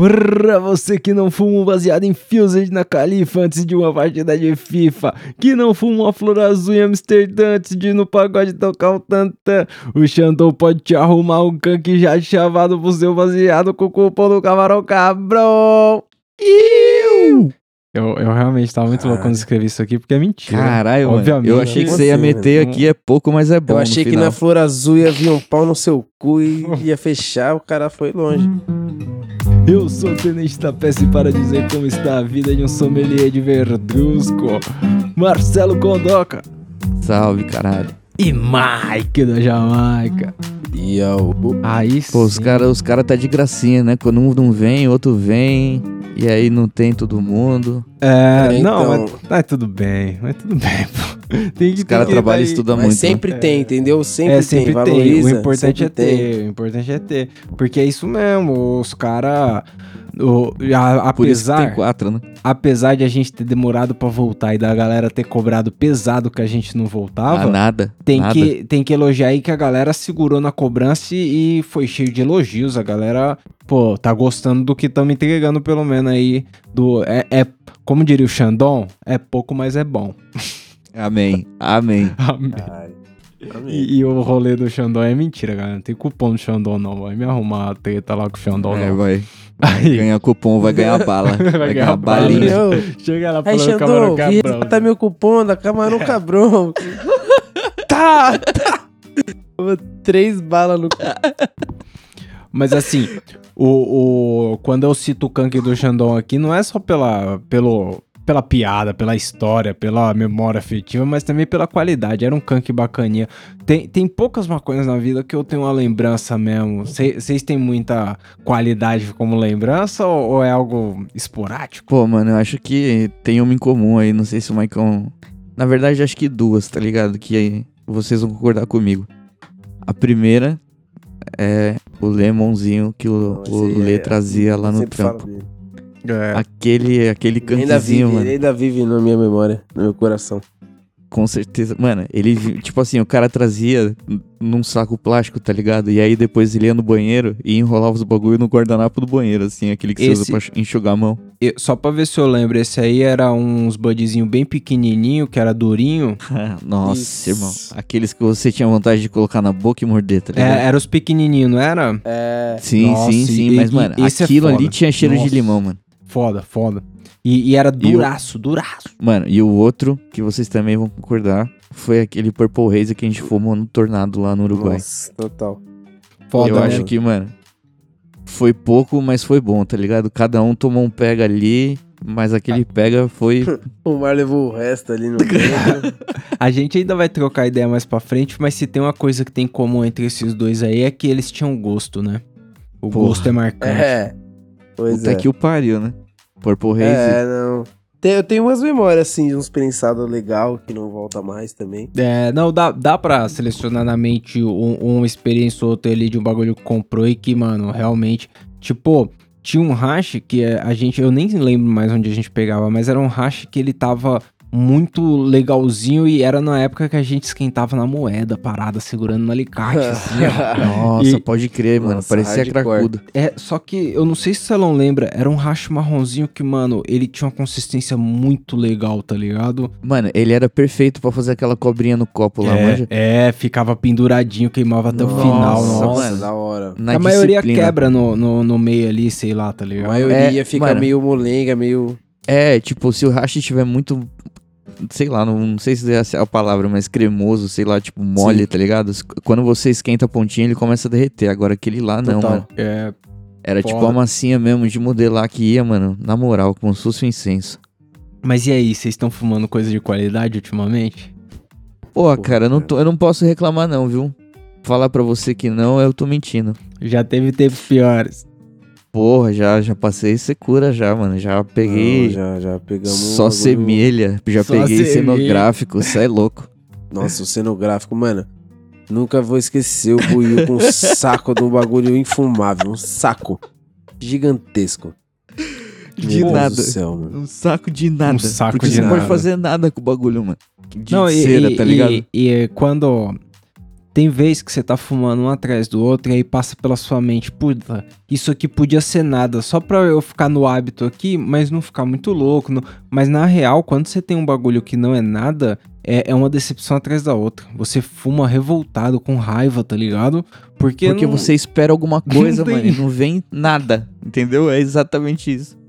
Pra você que não fuma um baseado em Fused na Califa antes de uma partida de FIFA, que não fuma uma flor azul em Amsterdã antes de ir no pagode tocar o tantã, o Xandão pode te arrumar um canque já chavado pro seu baseado com o cupom do Camarão Cabrão. Iu! Eu, eu realmente tava muito louco quando escrevi isso aqui, porque é mentira. Caralho, mano. Obviamente. Eu achei que você ia meter aqui é pouco, mas é bom. Eu no achei que na flor azul ia vir um pau no seu cu e ia fechar, o cara foi longe. Eu sou o Tenente da Peça e para dizer como está a vida de um sommelier de verdusco, Marcelo Condoca Salve, caralho. e Mike da Jamaica. E eu, Aí Pô, os sim. caras os cara tá de gracinha, né? Quando um não vem, outro vem. E aí não tem todo mundo. É, É, não, então. mas, mas tudo bem, mas tudo bem, pô. Tem que Os caras tem trabalham e estudam mas muito. né? sempre tem, entendeu? Sempre, É, sempre tem, tem. valoriza. O importante é ter. O importante é ter. Porque é isso mesmo. Os caras. Apesar, tem quatro, né? apesar de a gente ter demorado pra voltar e da galera ter cobrado pesado que a gente não voltava, Ah, nada. Tem nada. que, tem que elogiar aí que a galera segurou na cobrança e e foi cheio de elogios. A galera, pô, tá gostando do que estamos entregando, pelo menos aí. Do, é, é, como diria o Xandão, é pouco, mas é bom. Amém. Amém. Ai, amém. E, e o rolê do Xandão é mentira, galera. Não tem cupom do Xandão, não. Vai me arrumar a treta lá com o Xandão, É, não. vai. Aí, Ganhar cupom, vai ganhar bala. vai, ganhar bala, balinha. chega lá Aí, falando camarão cabrão. tá meu cupom da Camarão Cabrão. Tá, tá. Três balas no cu. Mas assim, o, o, quando eu cito o Kank do Xandão aqui, não é só pela, pelo, pela piada, pela história, pela memória afetiva, mas também pela qualidade. Era um Kank bacaninha. Tem, tem poucas maconhas na vida que eu tenho uma lembrança mesmo. Vocês têm muita qualidade como lembrança ou, ou é algo esporádico? Pô, mano, eu acho que tem uma em comum aí. Não sei se o Maicon. Na verdade, acho que duas, tá ligado? Que aí vocês vão concordar comigo. A primeira é o lemonzinho que o, o Lê é- trazia lá no trampo. É. Aquele, aquele Ele ainda vive, mano. ele ainda vive na minha memória, no meu coração. Com certeza. Mano, ele, tipo assim, o cara trazia num saco plástico, tá ligado? E aí depois ele ia no banheiro e enrolava os bagulho no guardanapo do banheiro, assim, aquele que Esse- você usa pra enxugar a mão. Eu- só pra ver se eu lembro, esse aí era uns budzinho bem pequenininho, que era durinho. Nossa, Isso. irmão. Aqueles que você tinha vontade de colocar na boca e morder, tá É, ligado? era os pequenininhos, não era? É. Sim, Nossa, sim, sim. e- mas, e- mano, é aquilo ali foda. tinha cheiro Nossa. de limão, mano. Foda, foda. E, e era E o- duraço, duraço. Mano, e o outro, que vocês também vão concordar, foi aquele Purple Haze que a gente fumou no Tornado lá no Uruguai. Nossa, total. Foda, Eu né? acho que, mano, foi pouco, mas foi bom, tá ligado? Cada um tomou um pega ali, mas aquele pega foi. O Mar levou o resto ali no meio. A gente ainda vai trocar ideia mais pra frente, mas se tem uma coisa que tem em comum entre esses dois aí é que eles tinham gosto, né? O Porra. gosto é marcante. É. Pois Puta é. que o pariu, né? Purple Haze. É, não. Tem- eu tenho umas memórias, assim, de uns prensados legal que não volta mais também. É, não, dá, dá pra selecionar na mente um, uma experiência ou outra ali de um bagulho que comprou e que, mano, realmente. Tipo, tinha um hash que a gente. Eu nem lembro mais onde a gente pegava, mas era um hash que ele tava muito legalzinho e era na época que a gente esquentava na moeda, parada, segurando no alicate, assim. Nossa, E- pode crer, mano. Nossa, Parecia cracudo. É, só que eu não sei se você não lembra, era um hash marronzinho que, mano, ele tinha uma consistência muito legal, tá ligado? Mano, ele era perfeito pra fazer aquela cobrinha no copo lá, manja. é, é, ficava penduradinho, queimava até o Nossa, final, Nossa, nossa. mano. da hora. Na a maioria quebra no, no, no meio ali, sei lá, tá A ligado? maioria É, fica mano. meio molenga, meio. É, tipo, se o hash tiver muito. Sei lá, não, não sei se essa é a palavra, mas cremoso, sei lá, tipo, mole, Sim. tá ligado? Quando você esquenta a pontinha, ele começa a derreter. Agora aquele lá não, Total. mano. É, Era tipo Foda. uma massinha mesmo de modelar que ia, mano, na moral, como se fosse um incenso. mas e aí, vocês estão fumando coisa de qualidade ultimamente? Pô, cara, eu não, tô- eu não posso reclamar não, viu? Falar pra você que não, eu tô mentindo. Já teve tempos piores. Porra, já, já passei secura já, mano. Já peguei Não, já, já pegamos. só semelha. Já Só peguei semelha. cenográfico, cê é louco. Nossa, o cenográfico, mano. Nunca vou esquecer o Buiu com um saco de um bagulho infumável. Um saco gigantesco. De Meu Deus nada. do céu, mano. Um saco de nada. Um saco Porque de você não pode nada. fazer nada com o bagulho, mano. De não, cera, e, tá ligado? E, e quando. Tem vez que você tá fumando um atrás do outro e aí passa pela sua mente, puta, isso aqui podia ser nada, só pra eu ficar no hábito aqui, mas não ficar muito louco. não- Mas na real, quando você tem um bagulho que não é nada, é, é uma decepção atrás da outra. Você fuma revoltado, com raiva, tá ligado? Porque, Porque não- você espera alguma coisa, mano, e não vem nada. Entendeu? É exatamente isso.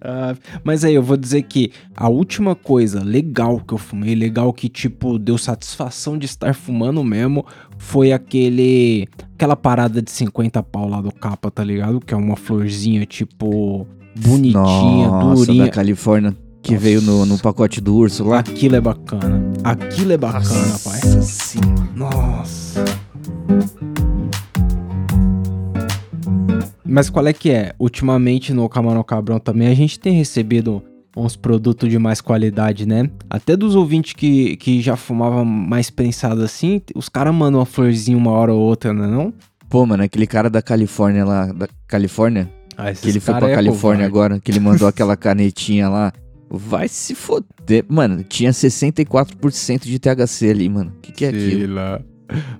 Ah, mas aí, eu vou dizer que a última coisa legal que eu fumei, legal que, tipo, deu satisfação de estar fumando mesmo, foi aquele. aquela parada de 50 pau lá do capa, tá ligado? Que é uma florzinha, tipo, bonitinha, Nossa, durinha. da Califórnia, que Nossa. veio no, no pacote do urso lá. Aquilo é bacana. Aquilo é bacana, pai. Nossa senhora. Nossa. Mas qual é que é? Ultimamente no Camarão Cabrão também a gente tem recebido uns produtos de mais qualidade, né? Até dos ouvintes que, que já fumavam mais prensado assim, os caras mandam uma florzinha uma hora ou outra, não é não? Pô, mano, aquele cara da Califórnia lá, da Califórnia, Ah, esses que ele foi pra é Califórnia covarde. agora, que ele mandou aquela canetinha lá. Vai se foder. Mano, tinha 64% de THC ali, mano. O que, que é Sei aquilo? lá.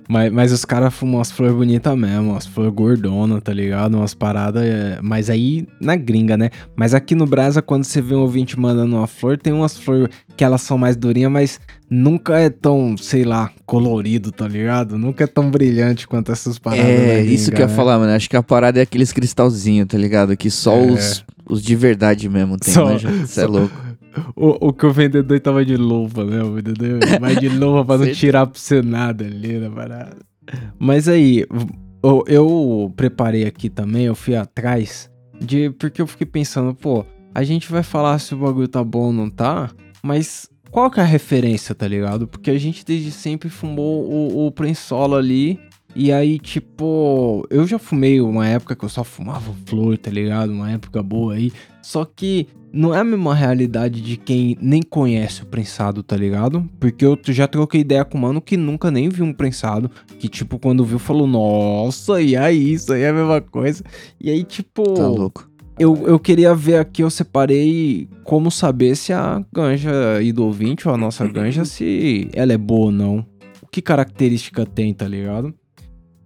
Mas, mas os caras fumam umas flores bonitas mesmo, umas flores gordonas, tá ligado? Umas paradas. é, Mas aí na gringa, né? Mas aqui no Brasa, quando você vê um ouvinte mandando uma flor, tem umas flores que elas são mais durinhas, mas nunca é tão, sei lá, colorido, tá ligado? Nunca é tão brilhante quanto essas paradas. É, na isso gringa, que eu ia né? falar, mano. Acho que a parada é aqueles cristalzinhos, tá ligado? Que só É. os, os de verdade mesmo tem, Só- né? Você é louco. O, o que o vendedor tava de luva, né? O vendedor vai de luva pra não tirar pra você nada ali na parada. Mas aí, eu, eu preparei aqui também, eu fui atrás de. Porque eu fiquei pensando, pô, a gente vai falar se o bagulho tá bom ou não tá, mas qual que é a referência, tá ligado? Porque a gente desde sempre fumou o, o prensolo ali. E aí, tipo, eu já fumei uma época que eu só fumava flor, tá ligado? Uma época boa aí. Só que não é a mesma realidade de quem nem conhece o prensado, tá ligado? Porque eu já troquei ideia com um mano que nunca nem viu um prensado. Que, tipo, quando viu, falou, nossa, e aí, isso aí é a mesma coisa. E aí, tipo, Tá louco. eu, eu queria ver aqui, eu separei como saber se a ganja aí do ouvinte, ou a nossa ganja, se ela é boa ou não. O que característica tem, tá ligado?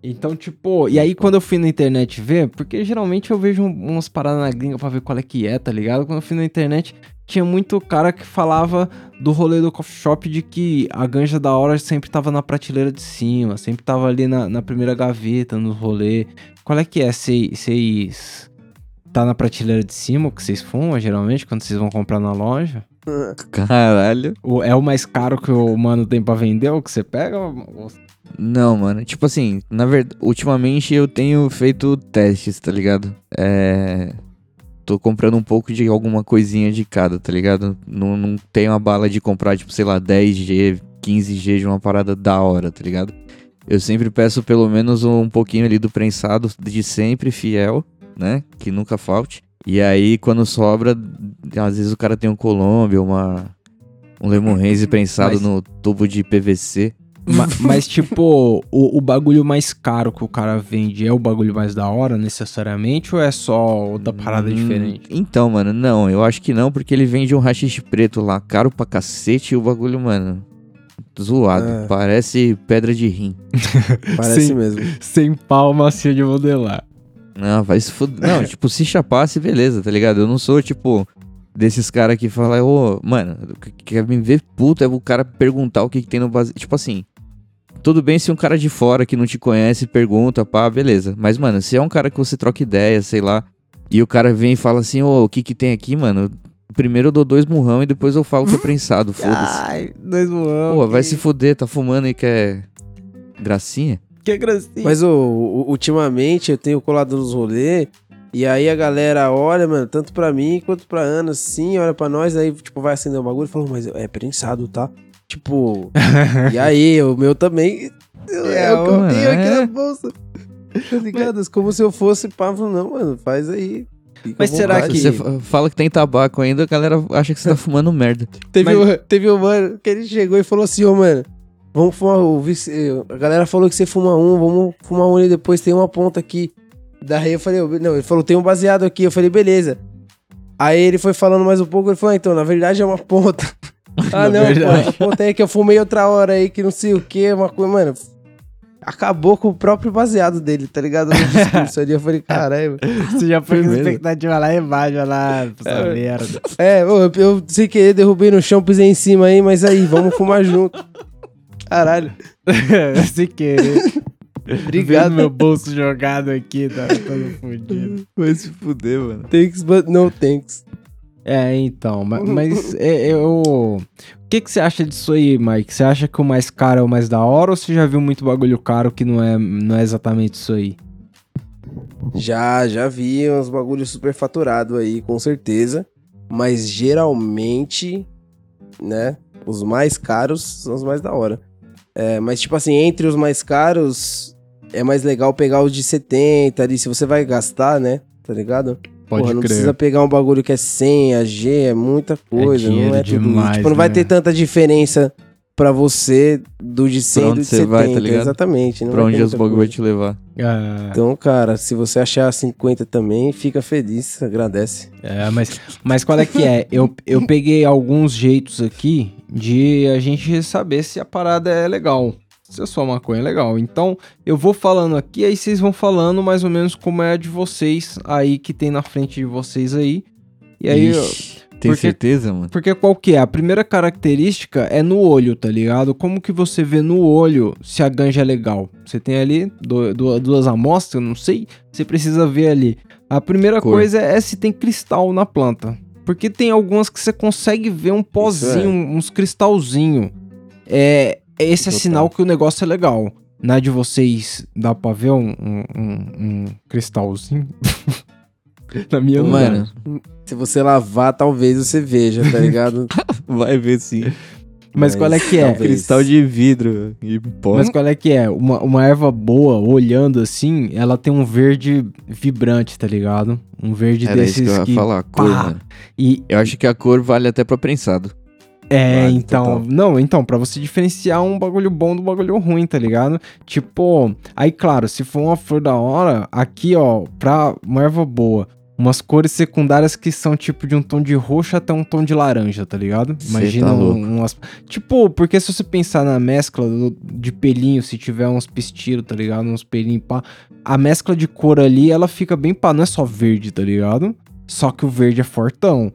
Então, tipo, e aí quando eu fui na internet ver, porque geralmente eu vejo um- umas paradas na gringa pra ver qual é que é, tá ligado? Quando eu fui na internet, tinha muito cara que falava do rolê do coffee shop de que a ganja da hora sempre tava na prateleira de cima, sempre tava ali na, na primeira gaveta, no rolê. Qual é que é? Vocês tá na prateleira de cima, o que vocês fumam, geralmente, quando vocês vão comprar na loja? Caralho. O, é o mais caro que o mano tem pra vender, o que você pega? ou- Não, mano. Tipo assim, na verdade, ultimamente eu tenho feito testes, tá ligado? É. Tô comprando um pouco de alguma coisinha de cada, tá ligado? Não, não tenho a bala de comprar, tipo, sei lá, 10G, 15G de uma parada da hora, tá ligado? Eu sempre peço pelo menos um pouquinho ali do prensado de sempre, fiel, né? Que nunca falte. E aí, quando sobra, às vezes o cara tem um Colômbia, uma, um Lemon Haze prensado Mas- no tubo de PVC. Ma- mas, tipo, o, o bagulho mais caro que o cara vende é o bagulho mais da hora, necessariamente, ou é só outra parada Hum, diferente? Então, mano, não, eu acho que não, porque ele vende um rachixe preto lá, caro pra cacete, e o bagulho, mano, zoado. É. Parece pedra de rim. Parece Sim. mesmo. Sem pau macio de modelar. Não, vai se fuder. Não, tipo, se chapasse, beleza, tá ligado? Eu não sou, tipo, desses caras que falam, ô, mano, o que quer me ver puto é o cara perguntar o que, que tem no base. Tipo assim. Tudo bem se um cara de fora que não te conhece pergunta, pá, beleza. Mas, mano, se é um cara que você troca ideia, sei lá, e o cara vem e fala assim, ô, o que que tem aqui, mano? Primeiro eu dou dois murrão e depois eu falo que é prensado, foda-se. Ai, dois voando. Pô, vai se fuder, tá fumando e quer gracinha? Que gracinha. Mas ô, ultimamente eu tenho colado nos rolês. E aí a galera olha, mano, tanto pra mim quanto pra Ana, assim, olha pra nós, aí, tipo, vai acender o bagulho e fala, mas é prensado, tá? Tipo, e aí, o meu também. É, É, o que eu tenho aqui é. na bolsa. Tá ligado? Como se eu fosse pavo, não, mano. Faz aí. Fica Mas será que- Você fa- fala que tem tabaco ainda, a galera acha que você tá fumando merda. Teve, Mas- um, teve um mano que ele chegou e falou assim, ô mano, vamos fumar o vice- A galera falou que você fuma um, vamos fumar um e depois tem uma ponta aqui. Daí eu falei, "Ô, não, ele falou, tem um baseado aqui. Eu falei, beleza. Aí ele foi falando mais um pouco, ele falou, ah, então, na verdade é uma ponta. ah, não, verdade. pô, aí que eu fumei outra hora aí, que não sei o que, uma coisa, mano. acabou com o próprio baseado dele, tá ligado? No discurso ali. Eu falei, caralho. Você já foi com expectativa lá embaixo, lá, essa É. merda. É, eu, eu sem querer derrubei no chão, pisei em cima aí, mas aí, vamos fumar junto. Caralho. Sem querer. Obrigado. Vendo meu bolso jogado aqui, tá todo fudido. Vai se fuder, mano. Thanks, but no thanks. É, então, ma- mas, é, eu... O que, que você acha disso aí, Mike? Você acha que o mais caro é o mais da hora ou você já viu muito bagulho caro que não é, não é exatamente isso aí? Já, já vi uns bagulhos super faturado aí, com certeza. Mas geralmente, né, os mais caros são os mais da hora. É, mas tipo assim, entre os mais caros, é mais legal pegar os de 70 ali, se você vai gastar, né, tá ligado? Pode Porra, não crer. precisa pegar um bagulho que é 100, a G, é muita coisa, não dinheiro é tudo demais, isso. Tipo, não vai né? ter tanta diferença pra você do de 100 e onde do de você 70, vai, tá ligado? exatamente. Não Pra onde os bagulho vai te levar? É, Então, cara, se você achar 50 também, fica feliz, agradece. é, mas, mas qual é que é? Eu, eu peguei alguns jeitos aqui de a gente saber se a parada é legal. Se a sua maconha é legal. Então, eu vou falando aqui, aí vocês vão falando mais ou menos como é a de vocês aí, que tem na frente de vocês aí. E aí, eu- Ixi, tem porque- certeza, mano? Porque qual que é? A primeira característica é no olho, tá ligado? Como que você vê no olho se a ganja é legal? Você tem ali do- du- duas amostras, não sei, você precisa ver ali. A primeira Cor. coisa é se tem cristal na planta. Porque tem algumas que você consegue ver um pozinho, é. uns cristalzinho. É, esse é Total. sinal que o negócio é legal. Na de vocês, dá pra ver um, um- um- um cristalzinho? Na minha não. Mano, Se você lavar, talvez você veja, tá ligado? vai ver sim. Mas qual é que é? talvez. Cristal de vidro e pó. Mas qual é que é? Uma, uma erva boa, olhando assim, ela tem um verde vibrante, tá ligado? Um verde Era isso desses que eu ia que... falar, a cor, pá. mano. E Eu acho que a cor vale até pra prensado. É, então... total. Não, então, pra você diferenciar um bagulho bom do bagulho ruim, tá ligado? Tipo, aí claro, se for uma flor da hora, aqui ó, pra uma erva boa... Umas cores secundárias que são tipo de um tom de roxo até um tom de laranja, tá ligado? Imagina tá um- umas. Tipo, porque se você pensar na mescla do- de pelinho, se tiver uns pistilos, tá ligado? Uns pelinhos pá. A mescla de cor ali, ela fica bem pá. Não é só verde, tá ligado? Só que o verde é fortão.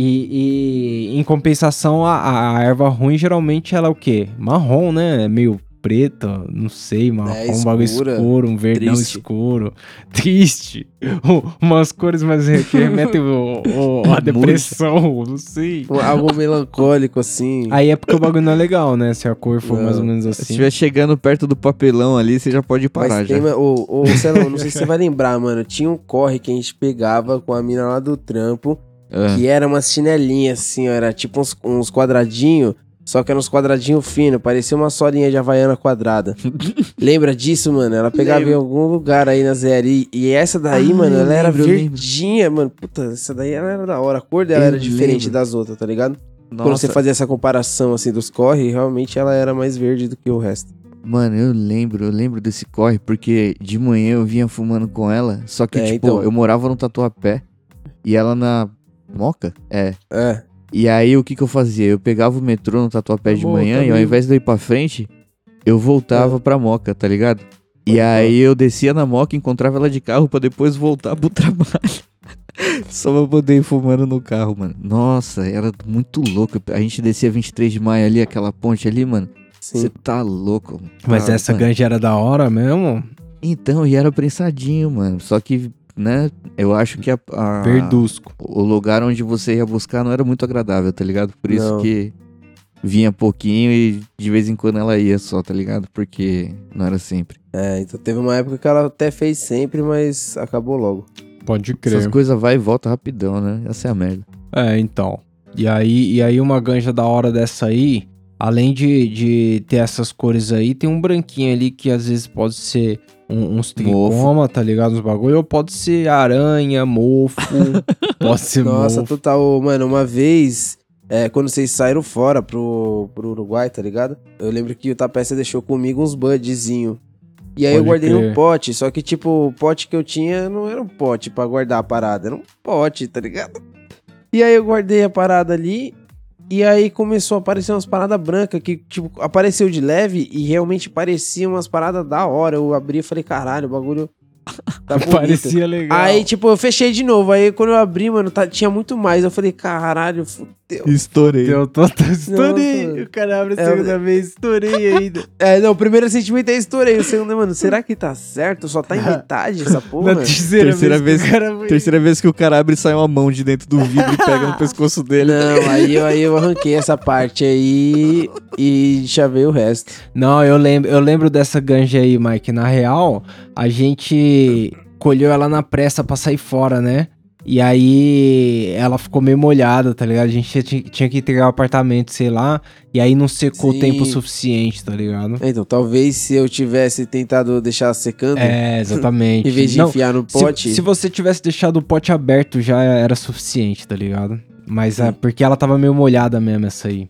E, e, em compensação, a, a erva ruim geralmente ela é o quê? Marrom, né? É meio preta, não sei, marrom, É, um bagulho escuro, um verdão triste. escuro. Triste. Um- Umas cores mais que remetem o, o- a depressão, não sei. Algo melancólico, assim. Aí é porque o bagulho não é legal, né? Se a cor for Não. mais ou menos Se assim. estiver chegando perto do papelão ali, você já pode parar Mas já. tem, ô, ô, Celão, não sei se você vai lembrar, mano. Tinha um corre que a gente pegava com a mina lá do trampo, Ah, que era umas chinelinhas, assim, ó. Era tipo uns, uns quadradinhos, só que eram uns quadradinhos finos, parecia uma solinha de havaiana quadrada. Lembra disso, mano? Ela pegava em algum lugar aí na Zé E, essa daí, Ah, mano, ela era lembro, lembro. verdinha, mano. Puta, essa daí ela era da hora. A cor dela Eu era diferente lembro. das outras, tá ligado? Quando Nossa, você fazia essa comparação, assim, dos corre, realmente ela era mais verde do que o resto. Mano, eu lembro, eu lembro desse corre, porque de manhã eu vinha fumando com ela, só que, É, tipo, então. eu morava no Tatuapé e ela na Moca? É. É. E aí o que que eu fazia? Eu pegava o metrô no Tatuapé de Tá bom, manhã tá e ao invés de eu ir pra frente, eu voltava pra Moca, tá ligado? E aí eu descia na Moca, encontrava ela de carro pra depois voltar pro trabalho. Só pra poder ir fumando no carro, mano. Nossa, era muito louco. A gente descia 23 de maio ali, aquela ponte ali, mano. Você tá louco. mano. Mas Ah, essa mano. ganja era da hora mesmo? Então, e era prensadinho, mano. Só que, né, eu acho que a, a- Verdusco. o lugar onde você ia buscar não era muito agradável, tá ligado? Por isso Não. que vinha pouquinho e de vez em quando ela ia só, tá ligado? Porque não era sempre. É, então teve uma época que ela até fez sempre, mas acabou logo. Pode Essas crer. coisas vai e volta rapidão, né? Essa é a merda. É, então. E aí, e aí uma ganja da hora dessa aí, além de, de ter essas cores aí, tem um branquinho ali que às vezes pode ser um, uns tricoma, tá ligado? Uns bagulho, ou pode ser aranha, mofo, pode ser Nossa, mofo. total. Mano, uma vez, é, quando vocês saíram fora pro, pro Uruguai, tá ligado? Eu lembro que o Tapeça deixou comigo uns budzinho. E aí eu Pode guardei crer. num pote, só que, tipo, o pote que eu tinha não era um pote pra guardar a parada, era um pote, tá ligado? E aí eu guardei a parada ali, E aí começou a aparecer umas paradas brancas que, tipo, apareceu de leve e realmente pareciam umas paradas da hora. Eu abri e falei, caralho, o bagulho tá. Parecia legal. Aí, tipo, eu fechei de novo. Aí, quando eu abri, mano, tá- tinha muito mais. Eu falei, caralho, fudeu. Estourei. Eu tô, tô- estourei. Não, o cara abre a é, segunda vez, estourei ainda. É, não, o primeiro sentimento é estourei. O segundo, é, mano, será que tá certo? Só tá em metade essa porra? Na terceira, Terceira vez, vez- que o cara foi- Terceira vez que o cara abre e sai uma mão de dentro do vidro e pega no pescoço dele. Não, aí, eu- aí eu arranquei essa parte aí e chavei o resto. Não, eu lembro, eu lembro dessa ganja aí, Mike. Na real, a gente colheu ela na pressa pra sair fora, né? E aí ela ficou meio molhada, tá ligado? A gente tinha, tinha que entregar o apartamento, sei lá. E aí não secou o Sim. tempo suficiente, tá ligado? Então, talvez se eu tivesse tentado deixar secando, É, exatamente. em vez de Não, enfiar no se- pote. Se, você tivesse deixado o pote aberto, já era suficiente, tá ligado? Mas é porque ela tava meio molhada mesmo, essa aí.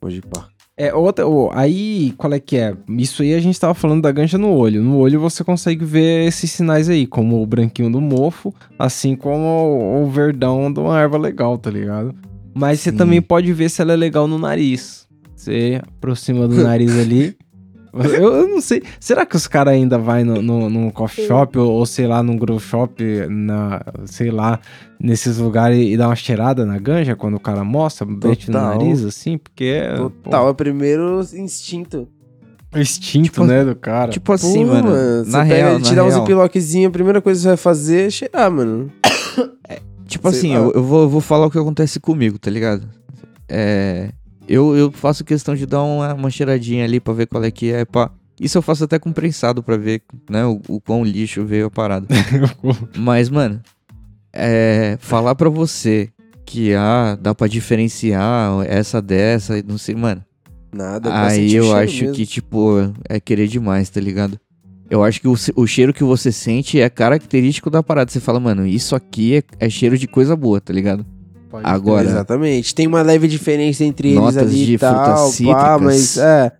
Pode pá. É, outra, ô, aí, qual é que é? Isso aí a gente tava falando da ganja no olho. No olho você consegue ver esses sinais aí, como o branquinho do mofo, assim como o, verdão de uma erva legal, tá ligado? Mas você Sim. também pode ver se ela é legal no nariz. Você aproxima do nariz ali. Eu, eu não sei. Será que os caras ainda vai no, no, num coffee shop ou, ou, sei lá, num grow shop, na, sei lá, nesses lugares e dá uma cheirada na ganja quando o cara mostra, mete no Total. nariz assim? Porque. Total, é o primeiro instinto. O instinto, Tipo- né, do cara. Tipo assim, Pô, mano. você Na pega, real, na tirar uns real. ziplockzinhos, a primeira coisa que você vai fazer é cheirar, mano. Tipo Sei assim, eu, eu vou, eu vou falar o que acontece comigo, tá ligado? É. Eu, eu faço questão de dar uma, uma cheiradinha ali pra ver qual é que é, pá. Isso eu faço até com prensado pra ver, né, o, o quão lixo veio a parada. Mas, mano, é. Falar pra você que, ah, dá pra diferenciar essa dessa, não sei, mano. Nada. Aí eu acho mesmo. que, tipo, é querer demais, tá ligado? Eu acho que o, o cheiro que você sente é característico da parada. Você fala, mano, isso aqui é, é cheiro de coisa boa, tá ligado? Agora, Exatamente. Tem uma leve diferença entre eles Notas ali de e tal, frutas pá, cítricas. mas é.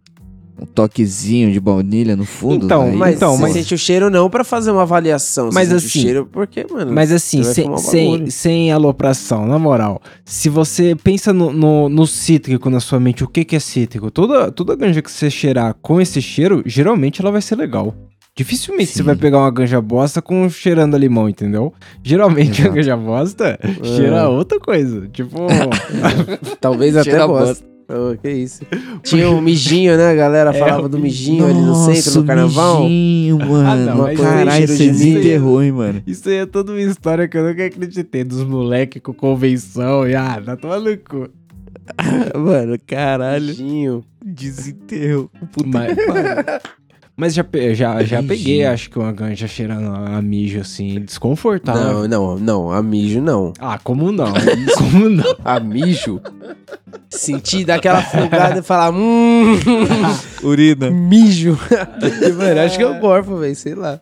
um toquezinho de baunilha no fundo. Então, aí, Mas então, você mas- sente o cheiro não pra fazer uma avaliação. Mas você sente assim- o cheiro porque, mano. Mas assim, Você vai sem, sem, sem alopração, na moral. Se você pensa no, no, no cítrico na sua mente, o que, que é cítrico? Toda, toda ganja que você cheirar com esse cheiro, geralmente ela vai ser legal. Dificilmente você Sim. vai pegar uma ganja bosta com cheirando a limão, entendeu? Geralmente a Exato. ganja bosta cheira outra coisa. Tipo, Talvez até Cheira bosta. Ô, que isso. Tinha um mijinho, né? A galera É, falava o do mijinho ali no centro, Nossa, no carnaval. mijinho, mano. Ah, não, mas Caralho, você desenterrou, hein, mano. isso aí é toda uma história que eu nunca acreditei. Dos moleques com convenção e ah, tá tomando cu. mano, caralho. Mijinho. Desenterrou. Puta Mas, que pariu. Mas já, já, já peguei, acho que uma ganja cheirando a mijo assim, desconfortável. Não, não, não. A mijo não. Ah, como não? como não? A mijo. Sentir daquela fungada e falar, hum, Urina. mijo. mano, acho que eu gorfo, velho, sei lá.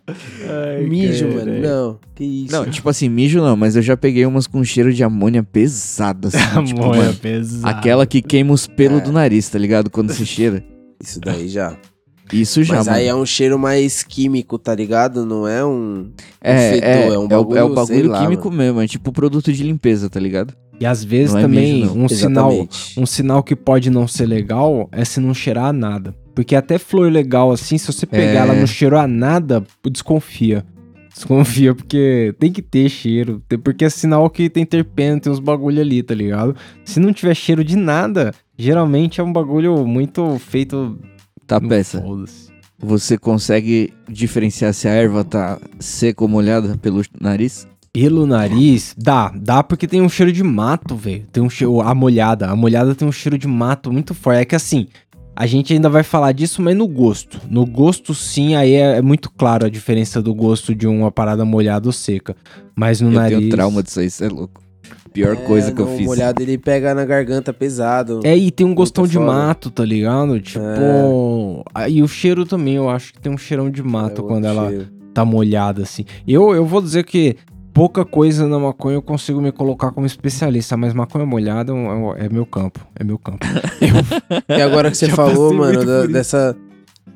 mijo, caralho. mano. Não, que isso. Não, tipo assim, mijo não, mas eu já peguei umas com cheiro de amônia pesada, assim. tipo, Amor, é mano, pesado. aquela que queima os pelos do nariz, tá ligado? Quando se cheira. Isso daí já. Isso já, Mas mano. aí é um cheiro mais químico, tá ligado? Não é um. É, fedor, é, é um é o- é o bagulho, bagulho lá, químico mesmo, é tipo produto de limpeza, tá ligado? E às vezes Não é também mijo, não. um sinal, um sinal que pode não ser legal é se não cheirar a nada. Porque até flor legal assim, se você pegar É. ela não cheirou a nada, desconfia. Desconfia porque tem que ter cheiro, porque é sinal que tem terpeno, tem uns bagulho ali, tá ligado? Se não tiver cheiro de nada, geralmente é um bagulho muito feito Tá, no peça. Você consegue diferenciar se a erva tá seca ou molhada pelo nariz? Pelo nariz, dá, dá porque tem um cheiro de mato, velho. Tem um cheiro, a molhada, a molhada tem um cheiro de mato muito forte. É que assim, a gente ainda vai falar disso, mas no gosto. No gosto, sim, aí é, é muito claro a diferença do gosto de uma parada molhada ou seca. Mas no eu nariz. tenho trauma disso aí, isso é louco. Pior coisa que eu fiz. O molhado ele pega na garganta pesado. É, e tem um gostão de mato, tá ligado? Tipo. Aí o cheiro também, eu acho que tem um cheirão de É mato outro quando ela cheiro. tá molhada assim. Eu, eu vou dizer que pouca coisa na maconha eu consigo me colocar como especialista, mas maconha molhada é é, é meu campo. É meu campo. Eu- E agora que você Já falou, mano, da- dessa,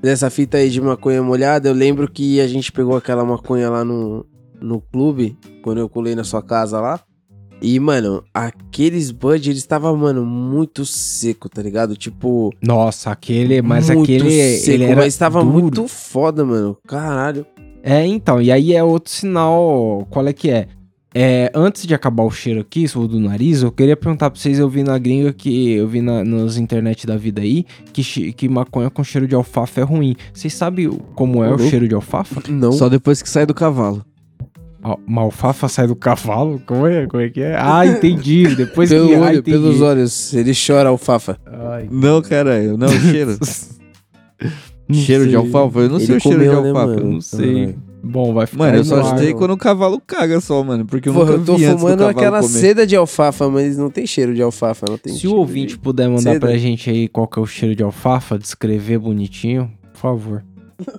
dessa fita aí de maconha molhada, eu lembro que a gente pegou aquela maconha lá no, no clube, quando eu colei na sua casa lá. E, mano, aqueles Bud, eles estavam, mano, muito seco, tá ligado? Tipo. Nossa, aquele, mas muito aquele seco, ele era mas tava duro. muito foda, mano. Caralho. É, então, e aí é outro sinal, qual é que é? É, antes de acabar o cheiro aqui, o do nariz, eu queria perguntar pra vocês, eu vi na gringa que eu vi na, nas internet da vida aí, que, que maconha com cheiro de alfafa é ruim. Vocês sabem o- como é o Uhum. cheiro de alfafa? Não. Só depois que sai do cavalo. Uma alfafa sai do cavalo? Como é, como é que é? Ah, entendi. Depois Pelo que... ah, olho, entendi. pelos olhos, ele chora alfafa. Ai, Não, caralho. Não, cheiro. não cheiro de sei. alfafa? Eu não sei Ele o cheiro de né, alfafa. Eu não sei. Bom, vai ficar Mano, eu só sei quando o cavalo caga só, mano. Porque eu Porra, nunca eu tô vi antes do fumando aquela comer. seda de alfafa, mas não tem cheiro de alfafa, não tem Se o ouvinte de- puder mandar Seda. pra gente aí qual que é o cheiro de alfafa, descrever bonitinho, por favor.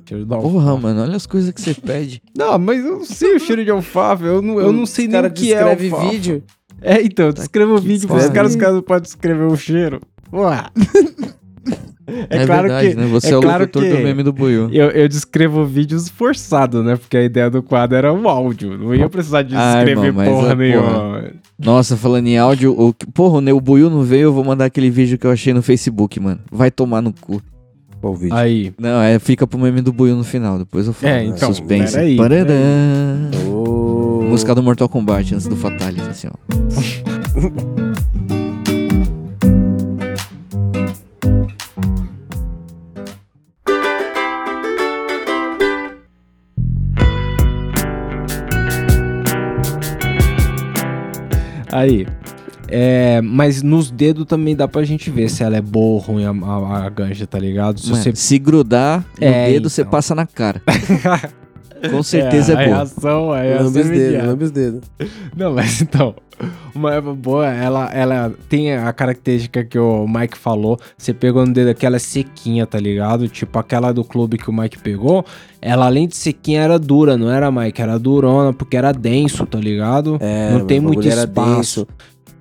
Cheiro da alfafa. Porra, mano, olha as coisas que você pede. Não, mas eu não sei o cheiro de alfafa, eu não, eu não sei nem o que é descreve alfafa. vídeo. É, então, eu descrevo o vídeo pros caras, os caras não podem descrever o cheiro. Ué. É, É, claro verdade, que... né? Você é é, o claro locutor que- do meme do Buiu. Eu, eu descrevo vídeos forçado, né? Porque a ideia do quadro era o áudio. Não ia precisar de Ah, escrever irmão, mas porra nenhuma. Nossa, falando em áudio, o... porra, o Buiu não veio, eu vou mandar aquele vídeo que eu achei no Facebook, mano. Vai tomar no cu. Qual vídeo? Aí. Não, é, fica pro meme do Buiu no final, depois eu falo. É, então, Suspense. peraí, Parará. Ô. Música do Mortal Kombat antes do Fatality, assim, ó. Aí. É, mas nos dedos também dá pra gente ver se ela é boa ou ruim a, a, a ganja, tá ligado? Se Mano, você Se grudar no É, dedo, você então. passa na cara. Com certeza a é, boa. reação, a reação Lambe os dedos, lambe os dedos. Não, mas então, uma erva boa, ela, ela tem a característica que o Mike falou. Você pegou no dedo aqui, ela é sequinha, tá ligado? Tipo aquela do clube que o Mike pegou. Ela, além de sequinha, era dura, não era, Mike? Era durona, porque era denso, tá ligado? É, não tem muito espaço. denso.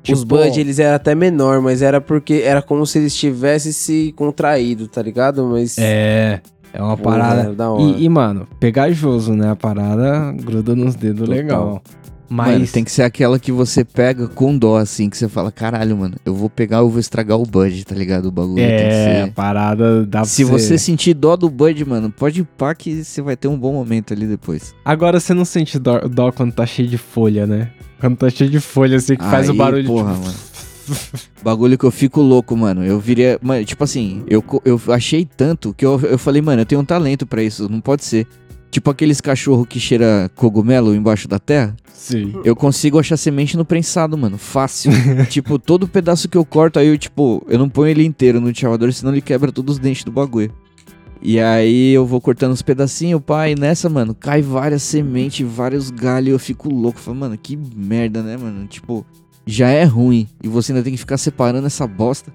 Os Tipo, Bud, eles eram até menor, mas era porque era como se eles tivessem se contraído, tá ligado? Mas. É, é uma parada. era da hora. E, e, mano, pegajoso, né? A parada gruda nos dedos Total. legal. Mas Mano, tem que ser aquela que você pega com dó, assim, que você fala, caralho, mano, eu vou pegar, eu vou estragar o Bud, tá ligado? O bagulho tem que é, a ser... parada dá pra Se você sentir dó do Bud, mano, pode pá que você vai ter um bom momento ali depois. Agora você não sente dó, dó quando tá cheio de folha, né? Quando tá cheio de folha, assim, que faz o Aí, barulho porra, tipo... mano. Bagulho que eu fico louco, mano. Eu viria. Mano, tipo assim, eu, eu achei tanto que eu, eu falei, mano, eu tenho um talento pra isso, não pode ser. Tipo aqueles cachorro que cheira cogumelo embaixo da terra. Sim. Eu consigo achar semente no prensado, mano. Fácil. tipo, todo pedaço que eu corto, aí eu, tipo, eu não ponho ele inteiro no chavador, senão ele quebra todos os dentes do bagulho. E aí eu vou cortando os pedacinhos, e nessa, mano, cai várias sementes, vários galhos, eu fico louco. Falo, mano, que merda, né, mano? Tipo, já é ruim. E você ainda tem que ficar separando essa bosta.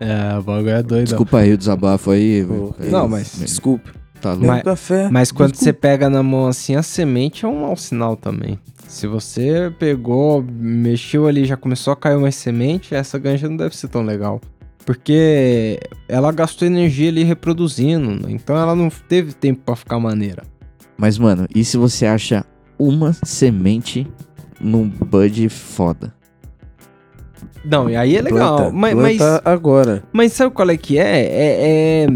É, o bagulho é doido. Desculpa aí o desabafo aí. Pô, é, não, mas- Desculpe. Tá louco. Mas- café. Mas quando Desculpa. você pega na mão assim, a semente é um mau sinal também. Se você pegou, mexeu ali, já começou a cair uma semente, essa ganja não deve ser tão legal. Porque ela gastou energia ali reproduzindo, né? então ela não teve tempo pra ficar maneira. Mas, mano, e se você acha uma semente num bud foda? Não, e aí é legal. Planta, mas, mas, planta agora. mas sabe qual é que é? É, é?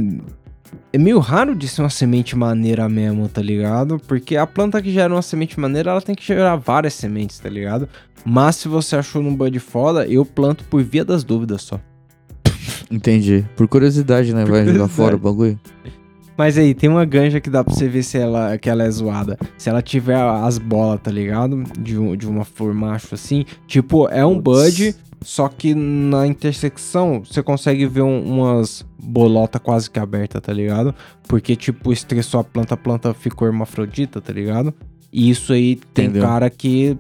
É meio raro de ser uma semente maneira mesmo, tá ligado? Porque a planta que gera uma semente maneira, ela tem que gerar várias sementes, tá ligado? Mas se você achou num bud foda, eu planto por via das dúvidas só. Entendi. Por curiosidade, né? Por Vai jogar curiosidade. fora o bagulho. Mas aí, tem uma ganja que dá pra você ver se ela, que ela é zoada. Se ela tiver as bolas, tá ligado? De, um- de uma flor macho assim. Tipo, é um Putz. bud, só que na intersecção você consegue ver um- umas bolota quase que aberta, tá ligado? Porque, tipo, estressou a planta, a planta ficou hermafrodita, tá ligado? E isso aí tem Entendeu. cara que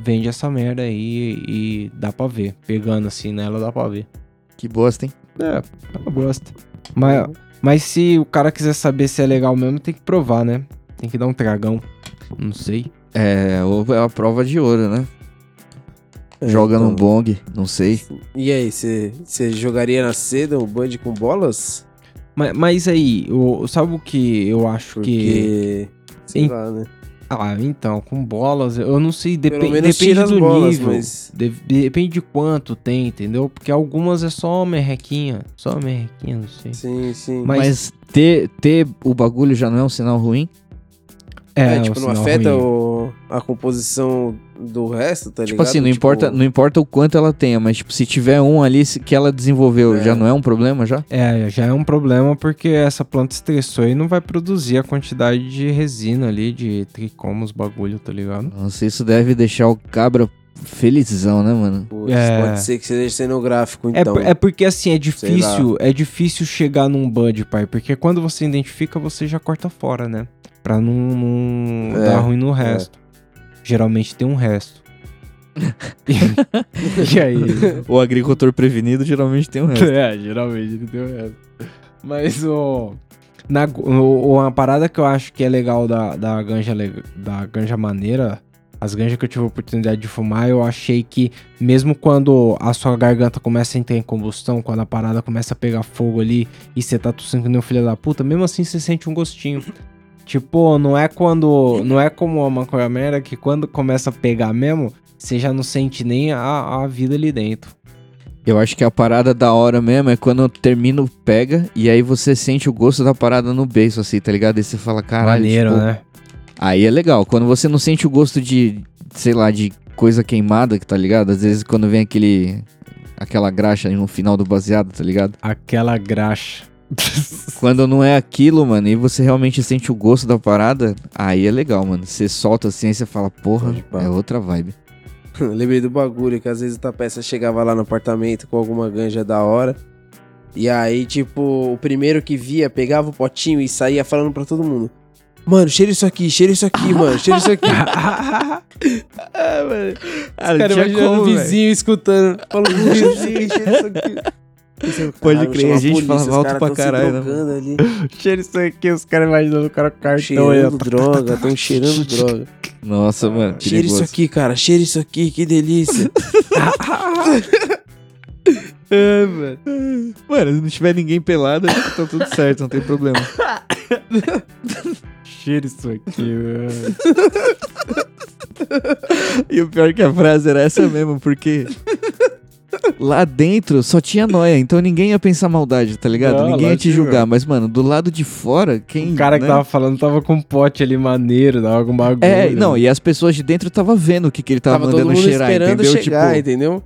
vende essa merda aí e dá pra ver. Pegando assim nela, dá pra ver. Que bosta, hein? É, ela gosta. Mas, mas se o cara quiser saber se é legal mesmo, tem que provar, né? Tem que dar um tragão. Não sei. É, ou é a prova de ouro, né? É, Joga então. no bong, não sei. E aí, você jogaria na seda o Bud com bolas? Mas, mas aí, o, sabe o que eu acho que. Porque. Sei Em- lá, né? Ah, então, com bolas, eu não sei, depende do bolas, nível. mas... de- depende de quanto tem, entendeu? Porque algumas é só merrequinha. Só merrequinha, não sei. Sim, sim. Mas- Mas, ter, ter o bagulho já não é um sinal ruim? É, um tipo, não sinal afeta ruim. o, a composição do resto, tá tipo ligado? assim, não, importa, não importa o quanto ela tenha, mas tipo, se tiver um ali que ela desenvolveu, É. já não é um problema já? É, já é um problema porque essa planta estressou e não vai produzir a quantidade de resina ali, de tricomos, bagulho, tá ligado? Nossa, isso deve deixar o cabra felizão, né, mano? Putz, É. Pode ser que seja cenográfico, É, então. por- é porque assim, é Sei difícil, é difícil chegar num bud, pai, porque quando você identifica, você já corta fora, né? Pra não, não É, dar ruim no resto. Geralmente tem um resto. e aí? O agricultor prevenido geralmente tem um resto. É, geralmente ele tem o resto. Mas o. Na, o- uma parada que eu acho que é legal da, da, ganja, da ganja maneira, as ganjas que eu tive a oportunidade de fumar, eu achei que mesmo quando a sua garganta começa a entrar em combustão, quando a parada começa a pegar fogo ali e você tá tossindo que nem um filho da puta, mesmo assim você sente um gostinho. Tipo, não é quando. Não é como a maconha mera que quando começa a pegar mesmo, você já não sente nem a, a vida ali dentro. Eu acho que a parada da hora mesmo é quando termina o pega e aí você sente o gosto da parada no beiço, assim, tá ligado? Aí você fala, caralho. Maneiro, tipo, né? Aí é legal. Quando você não sente o gosto de, sei lá, de coisa queimada, que tá ligado? Às vezes quando vem aquele. aquela graxa no final do baseado, tá ligado? Aquela graxa. Quando não é aquilo, mano, e você realmente sente o gosto da parada, aí é legal, mano. Você solta assim e você fala, porra, é outra vibe. Lembrei do bagulho, que às vezes o peça chegava lá no apartamento com alguma ganja da hora. E aí, tipo, o primeiro que via pegava o potinho e saía falando pra todo mundo. Mano, cheira isso aqui, cheira isso aqui, mano, cheira isso aqui. ah, mano. Os caras imaginando o vizinho escutando. Falando com o vizinho, cheira isso aqui. Pensei, Pode "Caralho, crer, a gente polícia, falava alto pra caralho, né, Cheira isso aqui, os caras imaginando o cara com cartão aí. cheirando ó. droga, tão cheirando droga. Nossa, mano, Cheira isso aqui, cara, cheira isso aqui, que delícia. é, mano. Mano, se não tiver ninguém pelado, que tá tudo certo, não tem problema. Cheira isso aqui, mano. E o pior é que a frase era essa mesmo, porque lá dentro só tinha noia, então ninguém ia pensar maldade, tá ligado? Não, ninguém ia te julgar, mas mano, do lado de fora, quem. O cara que né? tava falando tava com um pote ali maneiro, dava algum bagulho. É, não, e as pessoas de dentro tava vendo o que, que ele tava, Tava todo mandando mundo cheirar, esperando entendeu? chegar, tipo, entendeu?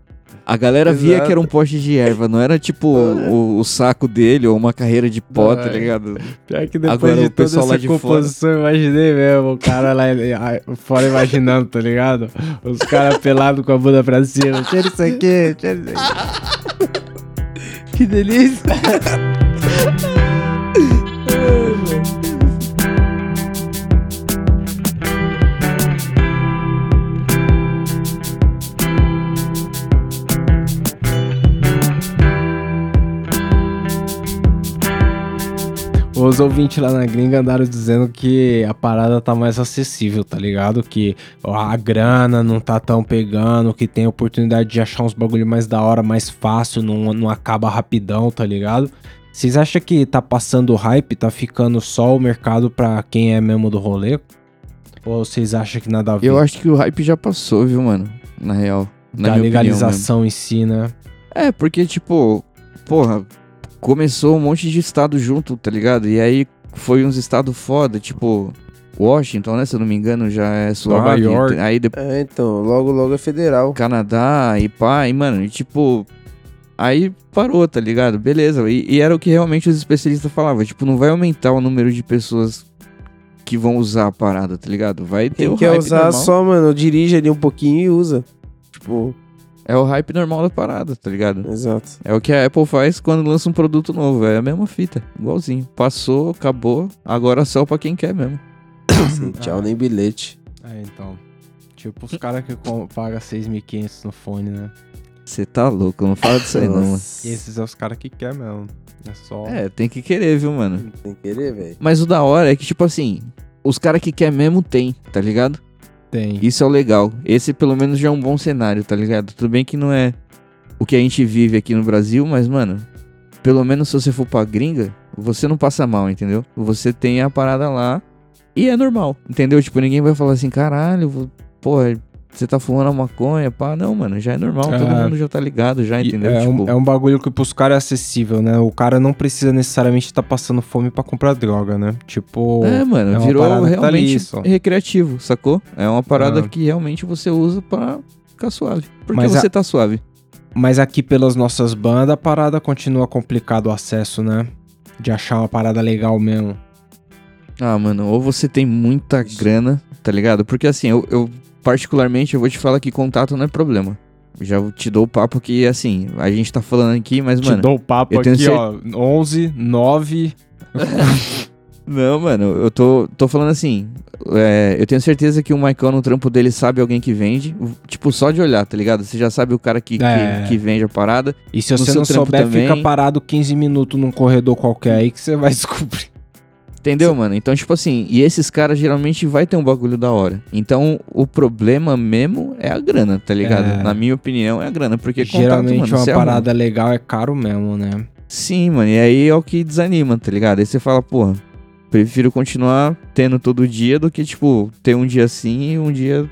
A galera via Exato. que era um pote de erva, não era tipo o, o saco dele ou uma carreira de pó, tá Não, é. ligado? Pior que depois Agora de o pessoal lá essa de fora- composição, eu imaginei mesmo o cara lá fora imaginando, tá ligado? Os caras pelados com a bunda pra cima. Cheira isso aqui, cheira isso aqui. Que delícia. Os ouvintes lá na gringa andaram dizendo que a parada tá mais acessível, tá ligado? Que a grana não tá tão pegando, que tem oportunidade de achar uns bagulho mais da hora, mais fácil, não, não acaba rapidão, tá ligado? Vocês acham que tá passando o hype, tá ficando só o mercado pra quem é mesmo do rolê? Ou vocês acham que nada a ver? Eu acho que o hype já passou, viu, mano? Na real. Na da legalização em si, né? É, porque, tipo, porra, começou um monte de estado junto, tá ligado? E aí foi uns estados foda, tipo, Washington, né? Se eu não me engano, já é suave. York. Aí depois É, então, logo, logo é federal. Canadá e pá, e mano, e tipo. Aí parou, tá ligado? Beleza. E, e era o que realmente os especialistas falavam. Tipo, não vai aumentar o número de pessoas que vão usar a parada, tá ligado? Vai ter Quem o quer hype usar normal. só, mano, dirige ali um pouquinho e usa. Tipo, É o hype normal da parada, tá ligado? exato. É o que a Apple faz quando lança um produto novo. É a mesma fita, igualzinho. Passou, acabou. Agora só pra quem quer mesmo. Assim, tchau, nem bilhete. É, então. Tipo os caras que pagam 6.500 no fone, né? Você tá louco, não fala disso aí não, mano. Esses é os caras que quer mesmo. É só. É, tem que querer, viu, mano? Tem que querer, velho. Mas o da hora é que, tipo assim, os caras que quer mesmo tem, tá ligado? Tem. Isso é o legal. Esse pelo menos já é um bom cenário, tá ligado? Tudo bem que não é o que a gente vive aqui no Brasil, mas, mano, pelo menos se você for pra gringa, você não passa mal, entendeu? Você tem a parada lá E é normal, entendeu? Tipo, ninguém vai falar assim, caralho, porra, você tá fumando maconha, pá. Não, mano, já é normal, todo É. mundo já tá ligado, já, entendeu? É, tipo, um, é um bagulho que pros caras é acessível, né? O cara não precisa necessariamente estar passando fome pra comprar droga, né? Tipo. É, mano, é virou tá realmente só. recreativo, sacou? É uma parada Ah. que realmente você usa pra ficar suave. Porque Mas a- você tá suave. Mas aqui pelas nossas bandas, a parada continua complicado o acesso, né? De achar uma parada legal mesmo. Ah, mano, ou você tem muita grana, tá ligado? Porque assim, eu, eu, particularmente eu vou te falar que contato não é problema. Já te dou o papo que, assim, a gente tá falando aqui, mas, Te mano. dou o papo aqui, cer- ó. 11, 9. Não, mano, eu tô, tô falando assim. é, eu tenho certeza que o Maicon no trampo dele sabe alguém que vende. Tipo, só de olhar, tá ligado? Você já sabe o cara que, que- É. que, vende a parada. E se No você não souber, também. fica parado 15 minutos num corredor qualquer aí que você vai descobrir. Entendeu, mano? Então, tipo assim, e esses caras geralmente vai ter um bagulho da hora. Então, o problema mesmo é a grana, tá ligado? É. Na minha opinião, é a grana. Porque contato, Geralmente mano, uma arruma. parada legal é caro mesmo, né? Sim, mano, e aí é o que desanima, tá ligado? Aí você fala, porra, prefiro continuar tendo todo dia do que, tipo, ter um dia sim e um dia